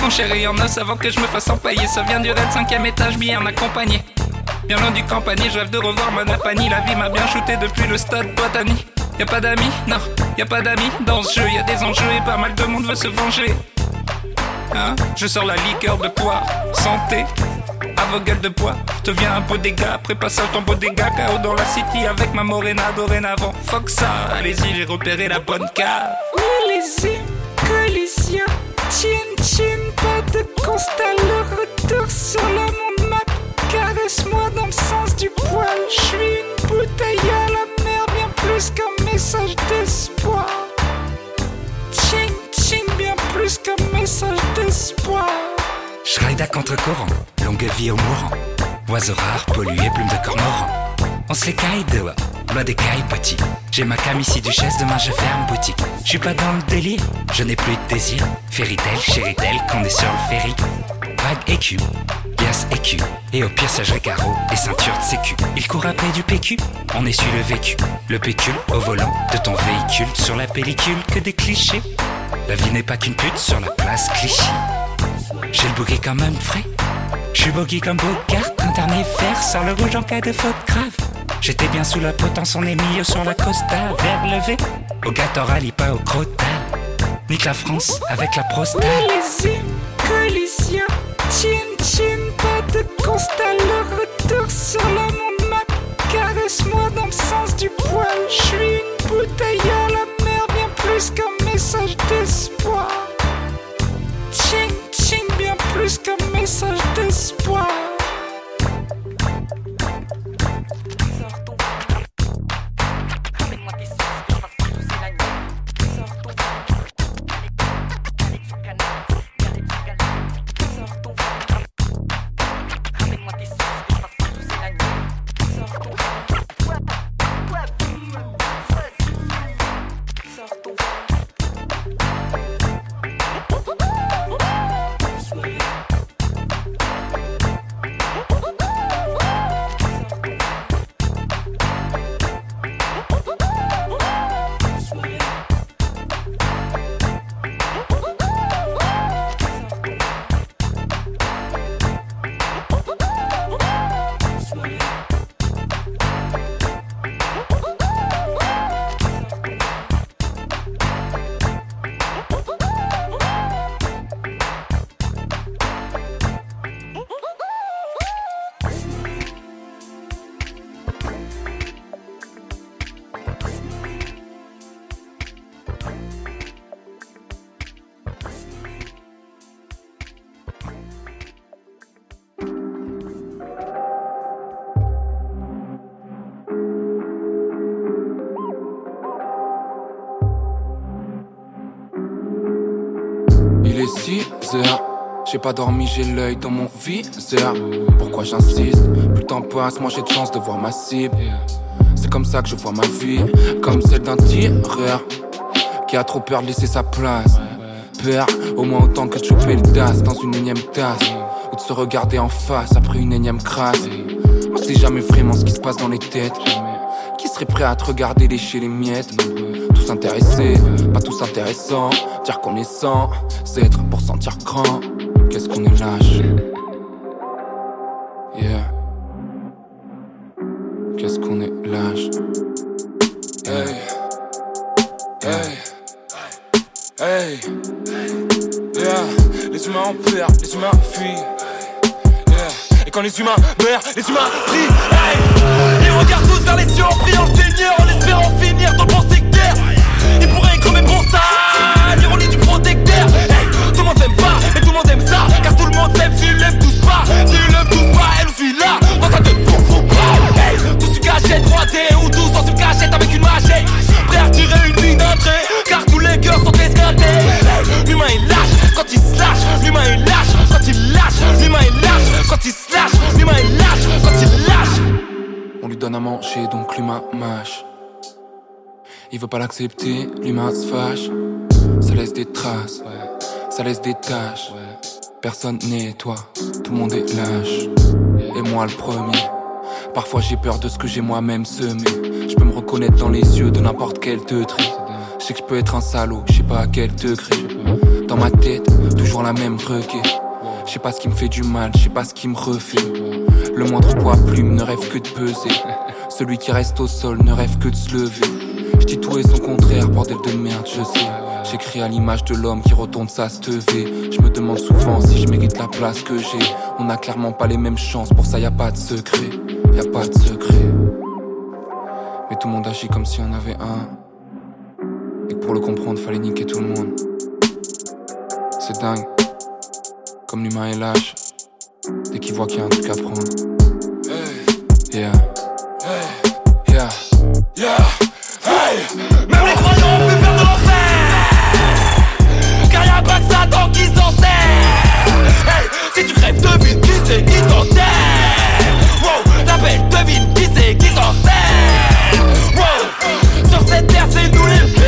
Mon chéri en os avant que je me fasse empailler. Ça vient du raid 5ème étage, bien accompagné. Bien loin du campagner, je rêve de revoir ma napani. La vie m'a bien shooté depuis le stade Y'a pas d'amis, non, y pas d'amis dans ce jeu. Y a des enjeux et pas mal de monde veut se venger. Hein je sors la liqueur de poids, santé. Gueules de poids, je deviens un beau dégât. Après passage ton beau dégât, KO dans la city avec ma morena dorénavant. Fuck ça, allez-y, j'ai repéré la bonne cave.
Allez-y, collision, chin chin, pas de constat, le retour sur la monde map. Caresse-moi dans le sens du poil, je suis une bouteille plus qu'un message d'espoir. Ching ching, bien plus qu'un message d'espoir.
Je ride à contre-courant, longue vie au mourant. Oiseau rare, pollué, plume de cormoran. On se les caille dehors, loi des cailles. J'ai ma cam ici, duchesse, demain je ferme boutique. Je suis pas dans le délire, je n'ai plus de désir. Fairytale, chéritelle, qu'on est sur le ferry. Vague écu, Et au pire, sage carreau et ceinture de sécu. Il court après du PQ, on essuie le vécu. Le pécule au volant de ton véhicule. Sur la pellicule, que des clichés. La vie n'est pas qu'une pute sur la place cliché. J'ai le bouquet quand même frais. Je suis boggy comme Bogart, interné vert, sur le rouge en cas de faute grave. J'étais bien sous la potence, on est milieu sur la costa, vers levé. Au rallye, pas au crota. Nique la France avec la prostate.
Allez-y, collision, chin chin, de constat, le retour sur la monde. Caresse-moi dans le sens du poil, je suis une bouteille à la mer, bien plus qu'un message d'espoir. Ching ching, bien plus qu'un message d'espoir.
J'ai pas dormi, j'ai l'œil dans mon viseur. Pourquoi j'insiste? Plus le temps passe, moi j'ai de chance de voir ma cible. C'est comme ça que je vois ma vie, comme celle d'un tireur qui a trop peur de laisser sa place. Peur, au moins autant que de choper le DAS dans une énième tasse. Ou de se regarder en face après une énième crasse. On sait jamais vraiment ce qui se passe dans les têtes. Qui serait prêt à te regarder lécher les miettes? Tous intéressés, pas tous intéressants. Dire qu'on est sans, c'est être pour sentir grand. Qu'est-ce qu'on est lâche Yeah. Qu'est-ce qu'on est lâche Hey. Hey. Hey. Yeah. Les humains en perdent, les humains fuient. Yeah. Et quand les humains meurent, les humains prient. Donc l'humain mâche. Il veut pas l'accepter, l'humain se fâche. Ça laisse des traces, ça laisse des taches. Personne n'est toi, tout le monde est lâche. Et moi le premier. Parfois j'ai peur de ce que j'ai moi-même semé. Je peux me reconnaître dans les yeux de n'importe quel teutré. Je sais que je peux être un salaud, je sais pas à quel degré. Dans ma tête, toujours la même requête. Je sais pas ce qui me fait du mal, je sais pas ce qui me refait. Le moindre poids plume ne rêve que de peser. Celui qui reste au sol ne rêve que de se lever. Je dis tout et son contraire, bordel de merde, je sais. J'écris à l'image de l'homme qui retourne sa stevée. Je me demande souvent si je mérite la place que j'ai. On a clairement pas les mêmes chances, pour ça y a pas de secret. Y a pas de secret. Mais tout le monde agit comme si on avait un. Et que pour le comprendre, fallait niquer tout le monde. C'est dingue. Comme l'humain est lâche. Dès qu'il voit qu'il y a un truc à prendre. Yeah. Yeah.
Yeah. Hey. Même les croyants ont plus peur de l'enfer Car y'a pas que Satan qui s'en sert Hey, si tu crèves devine qui c'est qui t'enterre Wow, l'appel devine qui c'est qui s'en sert Wow, sur cette terre c'est nous les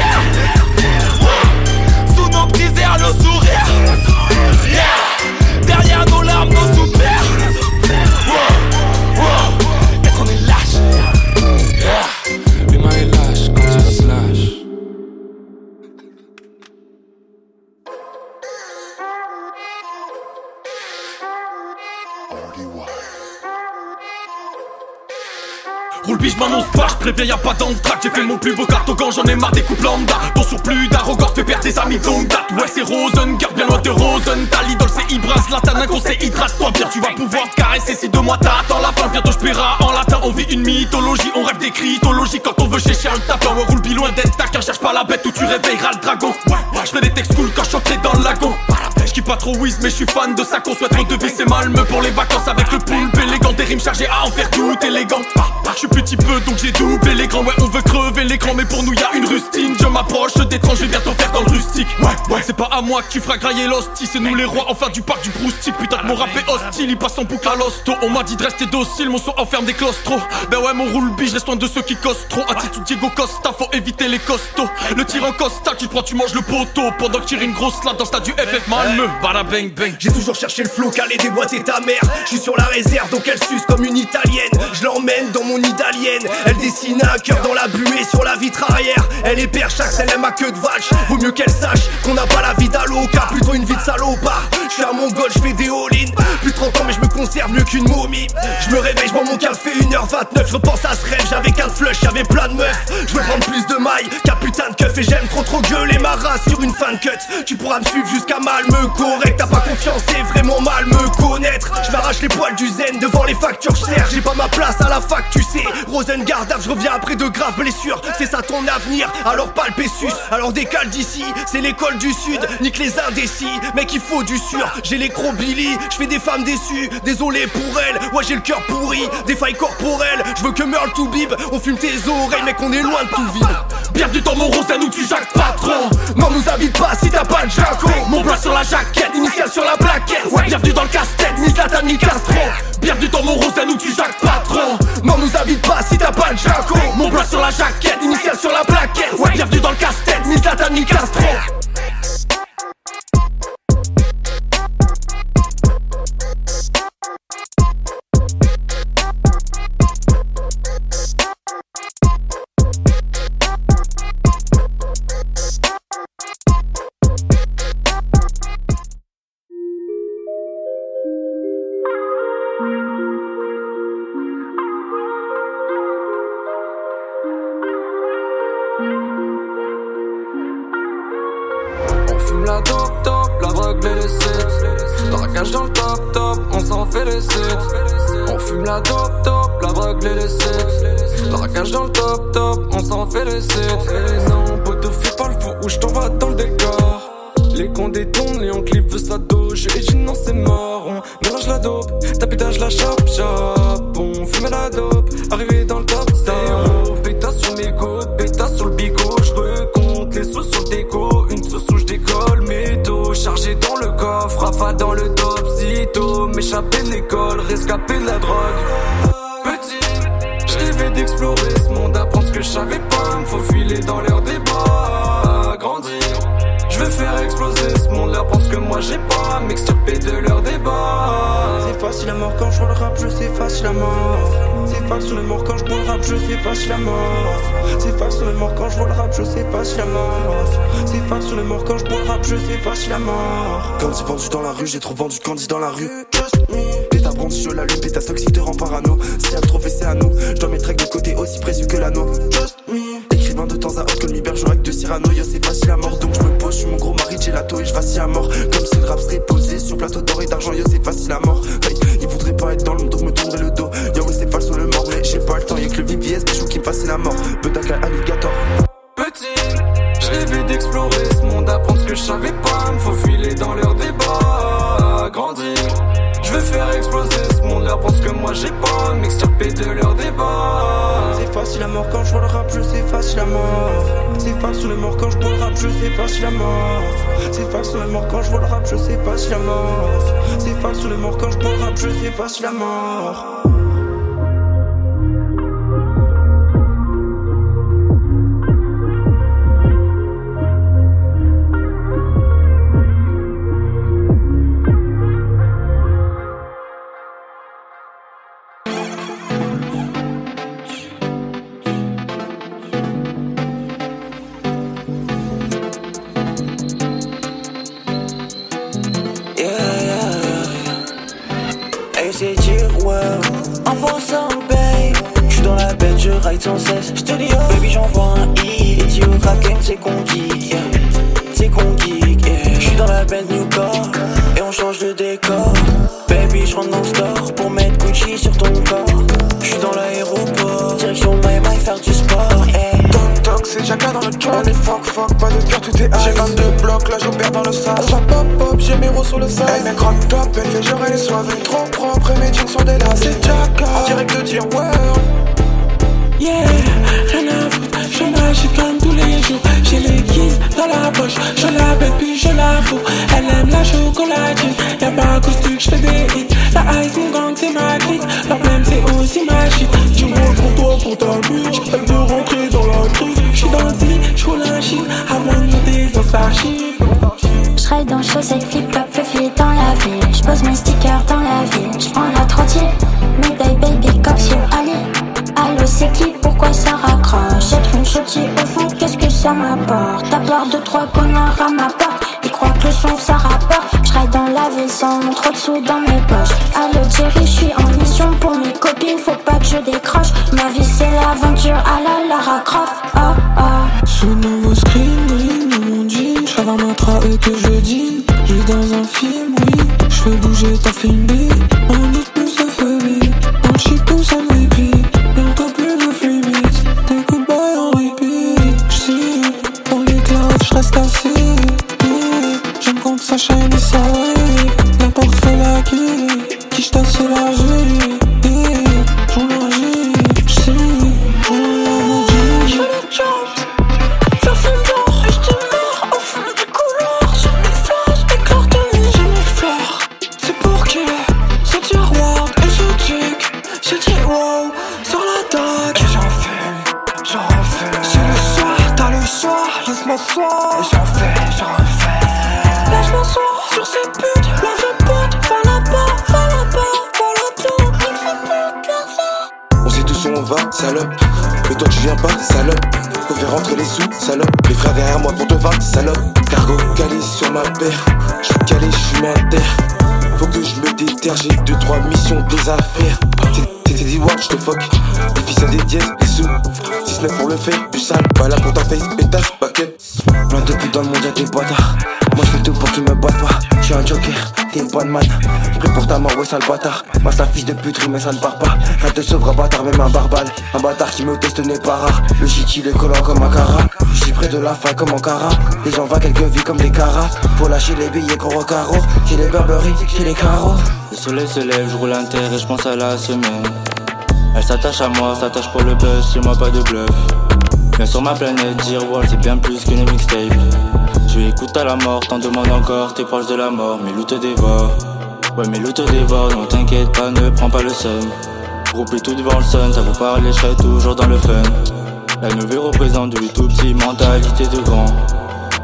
Roule biche m'annonce pas, préviens y'a pas d'entraque J'ai fait mon plus beau cartogan, j'en ai marre des couples lambda. Ton surplus d'arrogance fait perdre tes amis longue date. Ouais c'est Rosen, garde bien loin de Rosen. Ta l'idole c'est Ibras, latin qu'on c'est hydrate-toi bien Tu vas pouvoir te caresser si de moi t'attends la fin Bientôt je paiera en latin, on vit une mythologie On rêve des cryptologies quand on veut chercher un tapin Ouais roule bi loin d'être taquin, cherche pas la bête où tu réveilleras le dragon. Ouais, ouais, je fais des textes cool quand je dans le lagon Je pas trop whiz mais je suis fan de ça qu'on souhaite redever c'est malme pour les vacances avec le poulpe élégant Des rimes chargées à en faire tout élégant. Je suis petit peu donc j'ai doublé l'écran. Ouais on veut crever l'écran mais pour nous y a une rustine. Je m'approche d'étrange je vais bientôt faire dans le rustique. Ouais ouais. C'est pas à moi que tu feras grailler l'hostie. C'est nous les rois enfin du parc du proustique Putain mon rap est hostile il passe en boucle à l'hosto. On m'a dit de rester docile mon son enferme des claustros. Ben ouais mon roule je reste loin de ceux qui costent trop. Attitude Diego Costa faut éviter les costauds. Le tir en costa tu prends tu manges le poteau. Pendant que tu une grosse latte dans stade du FF
J'ai toujours cherché le flow, calé déboîter ta mère. Je suis sur la réserve, donc elle suce comme une italienne. Je l'emmène dans mon idalienne. Elle dessine un cœur dans la buée sur la vitre arrière. Elle est perchaque, elle aime à queue de vache. Vaut mieux qu'elle sache qu'on n'a pas la vie d'Aloca, plutôt une vie de salopard. Je suis un mongol, je fais des all-in. Plus de 30 ans, mais je me conserve mieux qu'une momie. Je me réveille, je bois mon café 1h29. Je repense à ce rêve, j'avais qu'un flush, j'avais plein de meufs. Je veux prendre plus de mailles qu'un putain de keuf. Et j'aime trop trop gueuler ma race sur une fan cut. Tu pourras me suivre jusqu'à Malmö, correct. T'as pas confiance, c'est vraiment mal me connaître. Je m'arrache les poils du zen devant les factures, je j'ai pas ma place à la fac, tu sais. Rosengard, je reviens après de graves blessures. C'est ça ton avenir, alors pas le Pessus. Alors décale d'ici, c'est l'école du sud. Nique les indécis, mec, il faut du sûr. J'ai les Billy, je fais des femmes déçues. Désolé pour elles, ouais, j'ai le cœur pourri. Des failles corporelles, je veux que meure tout bib. On fume tes oreilles, mec, on est loin de tout vide.
Bienvenue dans mon Rosen où tu jacques pas trop
Non, nous invite pas si t'as pas de jaco.
Mon sur la
jaquette, initiale sur la plaquette. Bienvenue dans le casse-tête, ni Zlatan ni Castro. Bienvenue dans mon rosa, nous tu Jacques Patron. Non nous invite pas si t'as pas de jaco. Mon bras sur la jaquette, initiale sur la plaquette. Ouais. Bienvenue dans le casse-tête, ni Zlatan ni Castro.
Candy vendu dans la rue, j'ai trop vendu candy dans la rue. Péta branche, je l'allume, péta toxique te rend parano. Si à trop c'est à nous, je dois mettre de côté aussi précieux que l'anneau. Écrivain de temps à autre comme l'hibergerac de Cyrano, yo c'est facile à mort. Donc je me pose, je suis mon gros mari gelato et je vacille à mort. force la mort. c'est
ma shit.
Dis-moi dans la crise.
J'suis dans dans
flip-flop, dans la ville. J'pose mes stickers dans la ville. J'prends la trottier. Médaille, baby, comme sur Ali. Allo, c'est qui? Pourquoi ça raccroche? Être une chautie au fond, qu'est-ce que ça m'apporte? À part deux, trois connards à ma porte. Ils croient que le son, ça rapporte. Dans la ville sans trop de sous dans
là pour ta face, pétasse, paquet. Plein de putes dans le monde, y'a des bâtards. Moi je fais tout pour qu'ils me battent pas. Je suis un joker, t'es une bonne man. J'prie pour ta mort, ouais, sale bâtard. La fille de pute, mais ça ne part pas. Rien te sauvera, bâtard, même un barbal. Un bâtard qui me teste n'est pas rare. Le shit, il est comme un cara. J'suis près de la fin comme en cara. Les gens va quelques vies comme des caras. Pour lâcher les billets qu'on carreau. J'ai les Burberry, j'ai les carreaux.
Le soleil se lève, je roule un terre et je pense à la semaine. Elle s'attache à moi, s'attache pour le buzz, c'est moi pas de bluff. Viens sur ma planète, dire wall, c'est bien plus qu'une mixtape. Je écoute à la mort, t'en demandes encore, t'es proche de la mort, mes loups te dévorent. Ouais, mes loups te dévorent, non t'inquiète pas, ne prends pas le seum. Groupé tout devant le sun, t'as beau parler, je serai toujours dans le fun. La nouvelle représente du tout petit, mentalité de grand.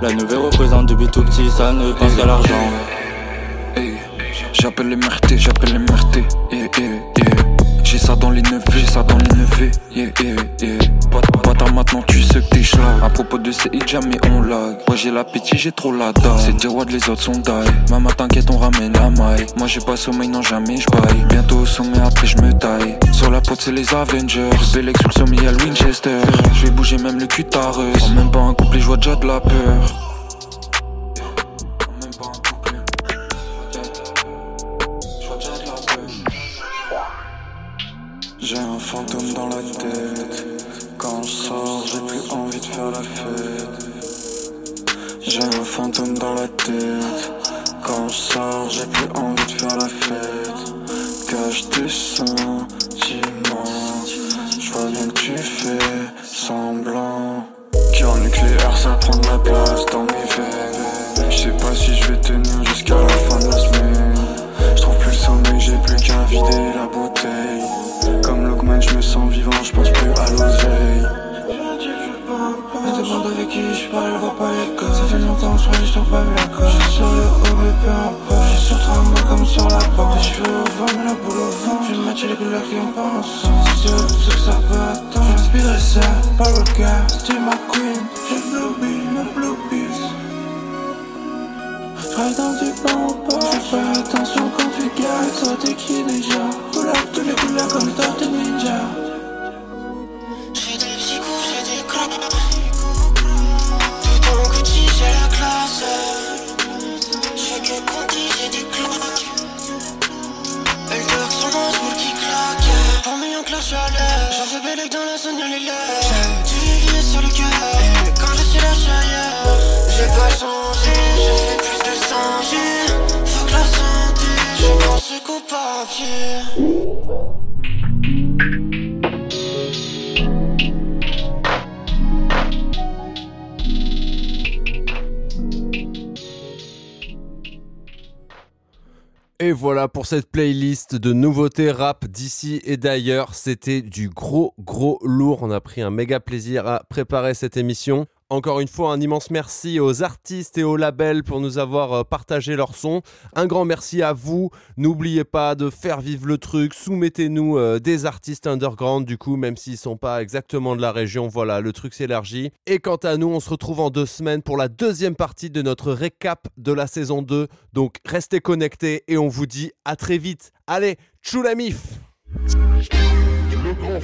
La nouvelle représente du tout petit, ça ne pense qu'à l'argent.
J'appelle les mertés, j'appelle les mertés. Yeah, yeah, yeah. J'ai ça dans les neveux, j'ai ça dans les neveux. Yeah, yeah, yeah. Bâtard, maintenant tu sais que t'es. À propos de ces hits, jamais on lag. Ouais, j'ai l'appétit, j'ai trop la dalle. C'est dire what les autres sont die. Maman, t'inquiète, on ramène la maille. Moi, j'ai pas sommeil, non, jamais j'baille. Bientôt au sommet, après je me taille. Sur la pote, c'est les Avengers. Bélec sur le sommet, le Winchester. Je vais bouger même le cul tareuse. Même pas un couplet, je vois déjà de la peur. J'ai un fantôme dans la tête. Quand je sors, j'ai plus envie de faire la fête. J'ai un fantôme dans la tête. Quand je sors, j'ai plus envie de faire la fête. Cache tes sentiments. Je vois bien que tu fais semblant. Cœur nucléaire, ça prend de la place dans mes veines. Je sais pas si je vais tenir jusqu'à la fin de la semaine. Je trouve plus le sommeil, j'ai plus qu'à vider la bouteille.
Pas vu la coche. Sur le haut mais peu importe. Je suis sur trois comme sur la porte. Les cheveux au la boule au vent. Je vais matcher les couleurs qui pas ensemble Si tu veux tout ça peut attendre. J'inspirerai ça, pas le gars C'était ma queen, j'ai blue bill, no blue pills J'rêve dans du bon au port Fais pas attention quand tu gagnes Toi t'es qui déjà? Pull up tous les couleurs comme les tortues ninja
Et voilà pour cette playlist de nouveautés rap d'ici et d'ailleurs. C'était du gros gros lourd. On a pris un méga plaisir à préparer cette émission. Encore une fois, un immense merci aux artistes et aux labels pour nous avoir euh, partagé leur son. Un grand merci à vous. N'oubliez pas de faire vivre le truc. Soumettez-nous euh, des artistes underground, du coup, même s'ils sont pas exactement de la région. Voilà, le truc s'élargit. Et quant à nous, on se retrouve en deux semaines pour la deuxième partie de notre récap de la saison 2. Donc, restez connectés et on vous dit à très vite. Allez, tchou la mif
Le grand